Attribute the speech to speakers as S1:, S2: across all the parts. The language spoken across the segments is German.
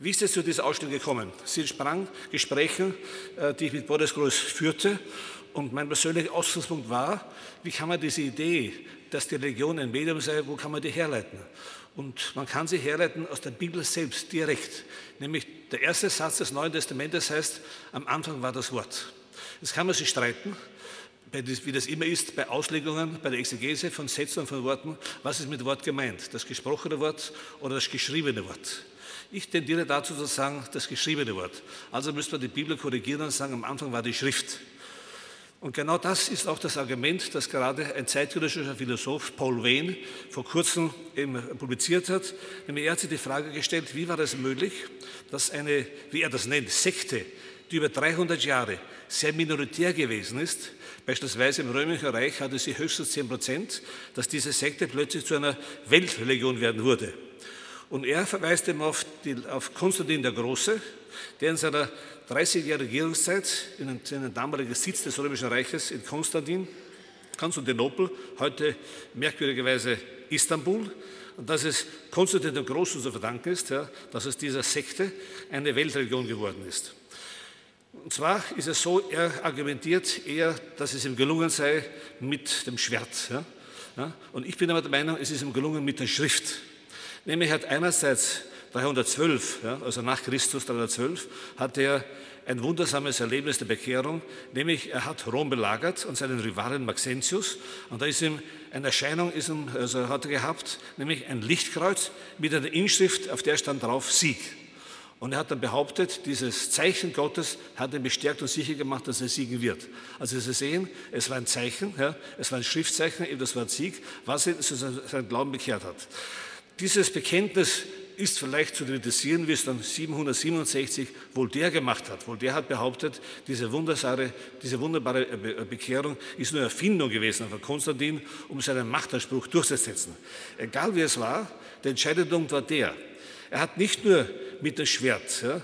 S1: Wie ist es zu dieser Ausstellung gekommen? Sie entsprang Gesprächen, äh, die ich mit Boris Groß führte. Und mein persönlicher Ausgangspunkt war, wie kann man diese Idee, dass die Religion ein Medium sei, wo kann man die herleiten? Und man kann sie herleiten aus der Bibel selbst, direkt. Nämlich der erste Satz des Neuen Testamentes heißt, am Anfang war das Wort. Jetzt kann man sich streiten, wie das immer ist bei Auslegungen, bei der Exegese von Sätzen und von Worten, was ist mit Wort gemeint? Das gesprochene Wort oder das geschriebene Wort? Ich tendiere dazu zu sagen, das geschriebene Wort. Also müsste man die Bibel korrigieren und sagen, am Anfang war die Schrift. Und genau das ist auch das Argument, das gerade ein zeitgenössischer Philosoph Paul Wayne vor kurzem publiziert hat. Nämlich er hat sich die Frage gestellt, wie war es möglich, dass eine, wie er das nennt, Sekte, die über 300 Jahre sehr minoritär gewesen ist, beispielsweise im Römischen Reich hatte sie höchstens 10 Prozent, dass diese Sekte plötzlich zu einer Weltreligion werden wurde. Und er verweist eben auf, die, auf Konstantin der Große, der in seiner 30-jährigen Regierungszeit in den, damaligen Sitz des Römischen Reiches in Konstantin, Konstantinopel, heute merkwürdigerweise Istanbul, und dass es Konstantin dem Großen zu verdanken ist, ja, dass es dieser Sekte eine Weltreligion geworden ist. Und zwar ist es so, er argumentiert eher, dass es ihm gelungen sei mit dem Schwert. Ja, ja, und ich bin aber der Meinung, es ist ihm gelungen mit der Schrift. Nämlich hat einerseits 312, ja, also nach Christus 312, hat er ein wundersames Erlebnis der Bekehrung, nämlich er hat Rom belagert und seinen Rivalen Maxentius und da ist ihm eine Erscheinung ist ihm, also hat er gehabt, nämlich ein Lichtkreuz mit einer Inschrift, auf der stand drauf Sieg. Und er hat dann behauptet, dieses Zeichen Gottes hat ihn bestärkt und sicher gemacht, dass er siegen wird. Also Sie sehen, es war ein Zeichen, ja, es war ein Schriftzeichen, eben das ein Sieg, was ihn zu seinem Glauben bekehrt hat. Dieses Bekenntnis ist vielleicht zu kritisieren, wie es dann 767 Voltaire gemacht hat. Voltaire hat behauptet, diese wunderbare, diese wunderbare Bekehrung ist nur Erfindung gewesen von Konstantin, um seinen Machtanspruch durchzusetzen. Egal wie es war, der entscheidende Punkt war der. Er hat nicht nur mit dem Schwert ja,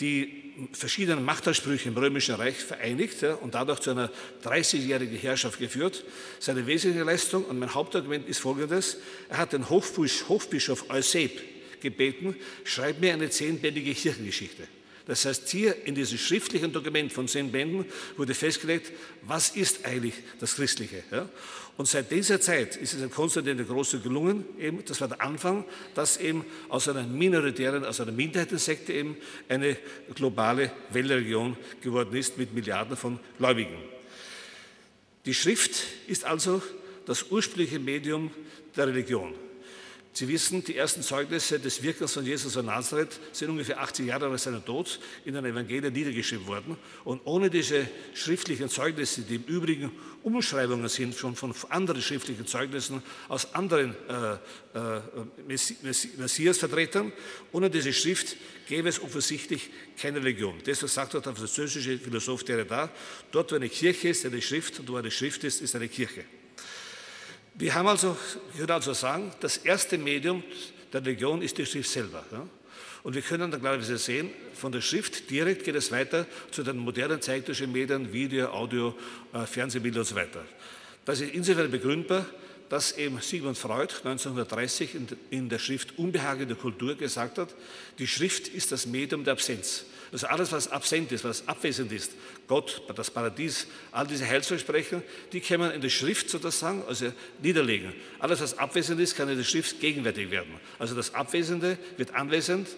S1: die verschiedenen Machtansprüche im Römischen Reich vereinigt ja, und dadurch zu einer 30-jährigen Herrschaft geführt. Seine wesentliche Leistung, und mein Hauptargument ist folgendes, er hat den Hofbischof Euseb gebeten, schreib mir eine zehnbändige Kirchengeschichte. Das heißt, hier in diesem schriftlichen Dokument von zehn Bänden wurde festgelegt, was ist eigentlich das Christliche. Ja? Und seit dieser Zeit ist es dem Konstantin der Große gelungen, eben, das war der Anfang, dass eben aus einer minoritären, aus einer Minderheitensekte eben eine globale Weltregion geworden ist mit Milliarden von Gläubigen. Die Schrift ist also das ursprüngliche Medium der Religion. Sie wissen, die ersten Zeugnisse des Wirkens von Jesus von Nazareth sind ungefähr 80 Jahre nach seinem Tod in den Evangelien niedergeschrieben worden. Und ohne diese schriftlichen Zeugnisse, die im Übrigen Umschreibungen sind schon von anderen schriftlichen Zeugnissen aus anderen äh, äh, Messias-Vertretern, ohne diese Schrift gäbe es offensichtlich keine Religion. Deshalb sagt dort der französische Philosoph Derrida, dort wo eine Kirche ist, eine Schrift, und wo eine Schrift ist, ist eine Kirche. Wir haben also, ich würde also sagen, das erste Medium der Religion ist die Schrift selber. Ja? Und wir können dann, glaube ich, sehen, von der Schrift direkt geht es weiter zu den modernen zeitlichen Medien, Video, Audio, äh, Fernsehbilder und so weiter. Das ist insofern begründbar, dass eben Sigmund Freud 1930 in, der Schrift Unbehagen der Kultur gesagt hat, die Schrift ist das Medium der Absenz. Also alles, was absent ist, was abwesend ist, Gott, das Paradies, all diese Heilsversprechen, die kann man in der Schrift sozusagen also niederlegen. Alles, was abwesend ist, kann in der Schrift gegenwärtig werden. Also das Abwesende wird anwesend,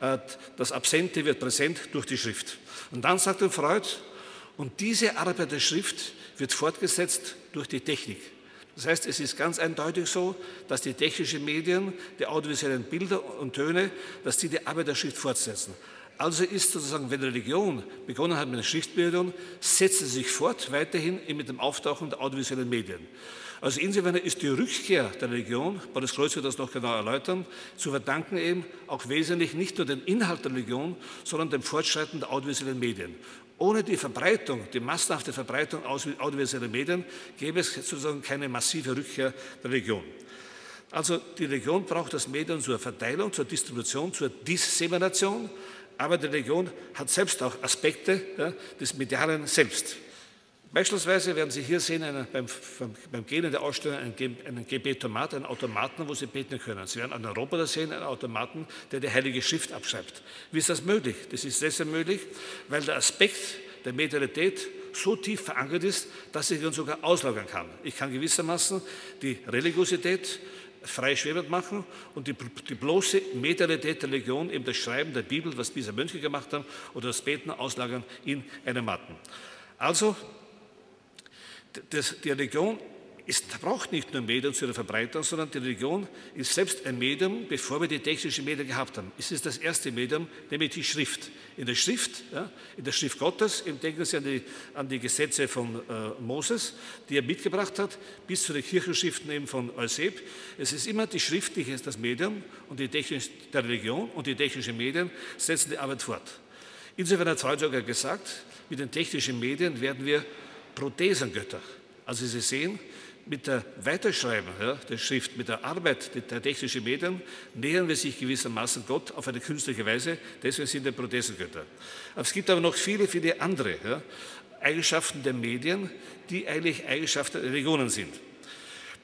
S1: äh, das Absente wird präsent durch die Schrift. Und dann sagt Freud, und diese Arbeit der Schrift wird fortgesetzt durch die Technik. Das heißt, es ist ganz eindeutig so, dass die technischen Medien, die audiovisuellen Bilder und Töne, dass die die Arbeit der Schrift fortsetzen. Also ist sozusagen, wenn Religion begonnen hat mit der Schriftbildung, setzt sie sich fort weiterhin mit dem Auftauchen der audiovisuellen Medien. Also insofern ist die Rückkehr der Religion, Paulus Kreuz wird das noch genau erläutern, zu verdanken eben auch wesentlich nicht nur den Inhalt der Religion, sondern dem Fortschreiten der audiovisuellen Medien. Ohne die Verbreitung, die massenhafte Verbreitung audiovisueller Medien gäbe es sozusagen keine massive Rückkehr der Religion. Also die Religion braucht das Medium zur Verteilung, zur Distribution, zur Dissemination, aber die Religion hat selbst auch Aspekte ja, des Medialen selbst. Beispielsweise werden Sie hier sehen einen, beim, beim, Gehen in der Ausstellung einen, einen Gebetomat, einen Automaten, wo Sie beten können. Sie werden einen Roboter sehen, einen Automaten, der die Heilige Schrift abschreibt. Wie ist das möglich? Das ist deshalb möglich, weil der Aspekt der Medialität so tief verankert ist, dass ich ihn sogar auslagern kann. Ich kann gewissermaßen die Religiosität frei schwebend machen und die, die bloße Medialität der Religion, eben das Schreiben der Bibel, was bisher Mönche gemacht haben, oder das Beten auslagern in einem Matten. Also das, die Religion ist, braucht nicht nur Medien zur Verbreitung, sondern die Religion ist selbst ein Medium, bevor wir die technischen Medien gehabt haben. Es ist das erste Medium, nämlich die Schrift. In der Schrift, ja, in der Schrift Gottes, denken Sie an die, an die Gesetze von äh, Moses, die er mitgebracht hat, bis zu den Kirchenschriften eben von Euseb. Es ist immer die schriftliche das Medium und die technische der Religion und die technischen Medien setzen die Arbeit fort. Insofern hat sogar gesagt, mit den technischen Medien werden wir Prothesengötter. Also Sie sehen, mit der Weiterschreiben ja, der Schrift, mit der Arbeit der technischen Medien nähern wir sich gewissermaßen Gott auf eine künstliche Weise. Deswegen sind wir Prothesengötter. Aber es gibt aber noch viele, viele andere ja, Eigenschaften der Medien, die eigentlich Eigenschaften der Religionen sind.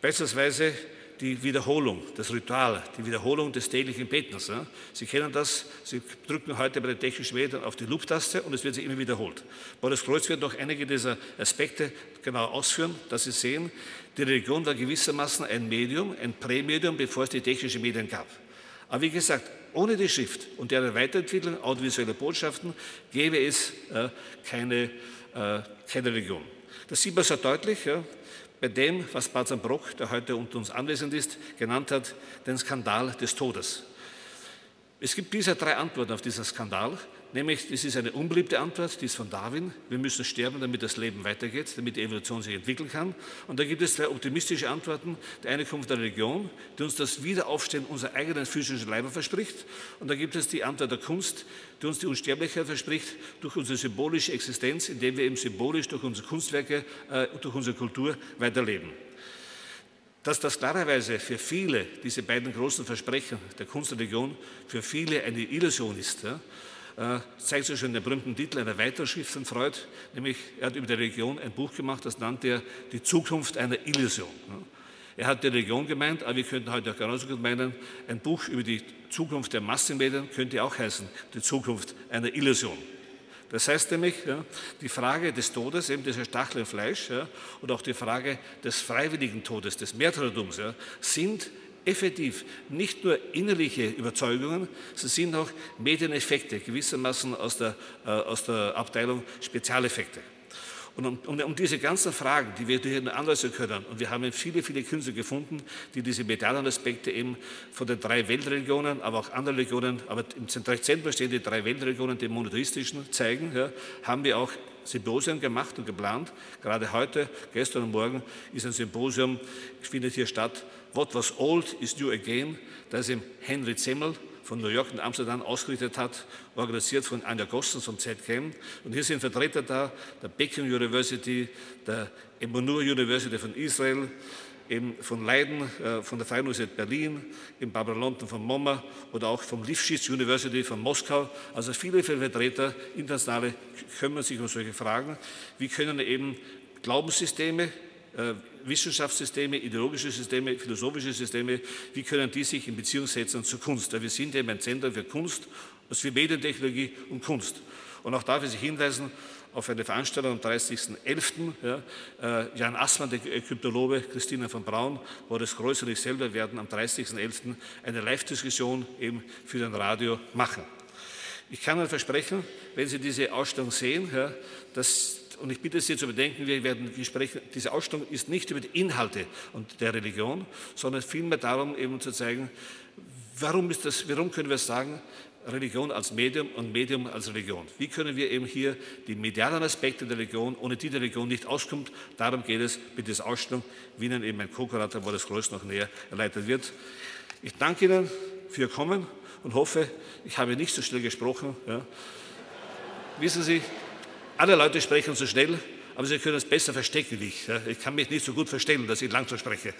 S1: Beispielsweise die Wiederholung, das Ritual, die Wiederholung des täglichen Betens. Sie kennen das, Sie drücken heute bei den technischen Medien auf die Loop-Taste und es wird sich immer wiederholt. Boris Kreuz wird noch einige dieser Aspekte genau ausführen, dass Sie sehen, die Religion war gewissermaßen ein Medium, ein Prämedium, bevor es die technischen Medien gab. Aber wie gesagt, ohne die Schrift und deren Weiterentwicklung audiovisuelle Botschaften gäbe es äh, keine, äh, keine Religion. Das sieht man sehr deutlich. Ja bei dem, was Brock, der heute unter uns anwesend ist, genannt hat, den Skandal des Todes. Es gibt bisher drei Antworten auf diesen Skandal. Nämlich, das ist eine unbeliebte Antwort, die ist von Darwin. Wir müssen sterben, damit das Leben weitergeht, damit die Evolution sich entwickeln kann. Und da gibt es zwei optimistische Antworten. Die eine kommt der Religion, die uns das Wiederaufstehen unserer eigenen physischen Leiber verspricht. Und da gibt es die Antwort der Kunst, die uns die Unsterblichkeit verspricht durch unsere symbolische Existenz, indem wir eben symbolisch durch unsere Kunstwerke, äh, durch unsere Kultur weiterleben. Dass das klarerweise für viele, diese beiden großen Versprechen der Kunst und Religion, für viele eine Illusion ist, ja, äh, zeigt sich schon in der berühmten Titel einer weiteren Schrift von Freud, nämlich er hat über die Religion ein Buch gemacht, das nannte er Die Zukunft einer Illusion. Er hat die Religion gemeint, aber wir könnten heute auch genauso gut meinen, ein Buch über die Zukunft der Massenmedien könnte auch heißen, die Zukunft einer Illusion. Das heißt nämlich, ja, die Frage des Todes, eben dieser Stachel im Fleisch, ja, und auch die Frage des freiwilligen Todes, des Märtyrertums, ja, sind effektiv nicht nur innerliche Überzeugungen, sie sind auch Medieneffekte, gewissermaßen aus der, äh, aus der Abteilung Spezialeffekte. Und um, um, um, diese ganzen Fragen, die wir hier anweisen können, und wir haben viele, viele Künstler gefunden, die diese medialen Aspekte eben von den drei Weltreligionen, aber auch anderen Religionen, aber im Zentrum stehen die drei Weltreligionen, die monotheistischen, zeigen, ja, haben wir auch Symposien gemacht und geplant. Gerade heute, gestern und morgen ist ein Symposium, findet hier statt, What was old is new again, das im Henry Zemmel von New York und Amsterdam ausgerichtet hat, organisiert von Anja Gossens vom ZKM. Und hier sind Vertreter da, der Peking University, der Emonur University von Israel, eben von Leiden, äh, von der Freien Universität Berlin, im Barbara London von MoMA oder auch vom Lifshitz University von Moskau. Also viele, Vertreter, internationale, kümmern sich um solche Fragen. Wie können eben Glaubenssysteme, äh, Wissenschaftssysteme, ideologische Systeme, philosophische Systeme, wie können die sich in Beziehung setzen zur Kunst? wir sind eben ein Zentrum für Kunst, also für Medientechnologie und Kunst. Und auch darf ich Sie hinweisen auf eine Veranstaltung am 30.11. Ja, äh, Jan Assmann, der Ägyptologe, Christina von Braun, Boris Greuß und ich selber werden am 30.11. eine Live-Diskussion eben für den Radio machen. Ich kann Ihnen versprechen, wenn Sie diese Ausstellung sehen, ja, dass und ich bitte Sie zu bedenken, wir werden sprechen, diese Ausstellung ist nicht über die Inhalte und der Religion, sondern vielmehr darum, eben zu zeigen, warum, ist das, warum können wir sagen, Religion als Medium und Medium als Religion. Wie können wir eben hier die medialen Aspekte der Religion, ohne die die Religion nicht auskommt, darum geht es mit dieser Ausstellung, wie Ihnen eben mein Co-Kurator Boris Groß noch näher erleitet wird. Ich danke Ihnen für Ihr Kommen und hoffe, ich habe nicht so schnell gesprochen. Ja. Wissen Sie, alle Leute sprechen so schnell, aber sie können es besser verstecken wie ich. Ich kann mich nicht so gut verstellen, dass ich langsam spreche.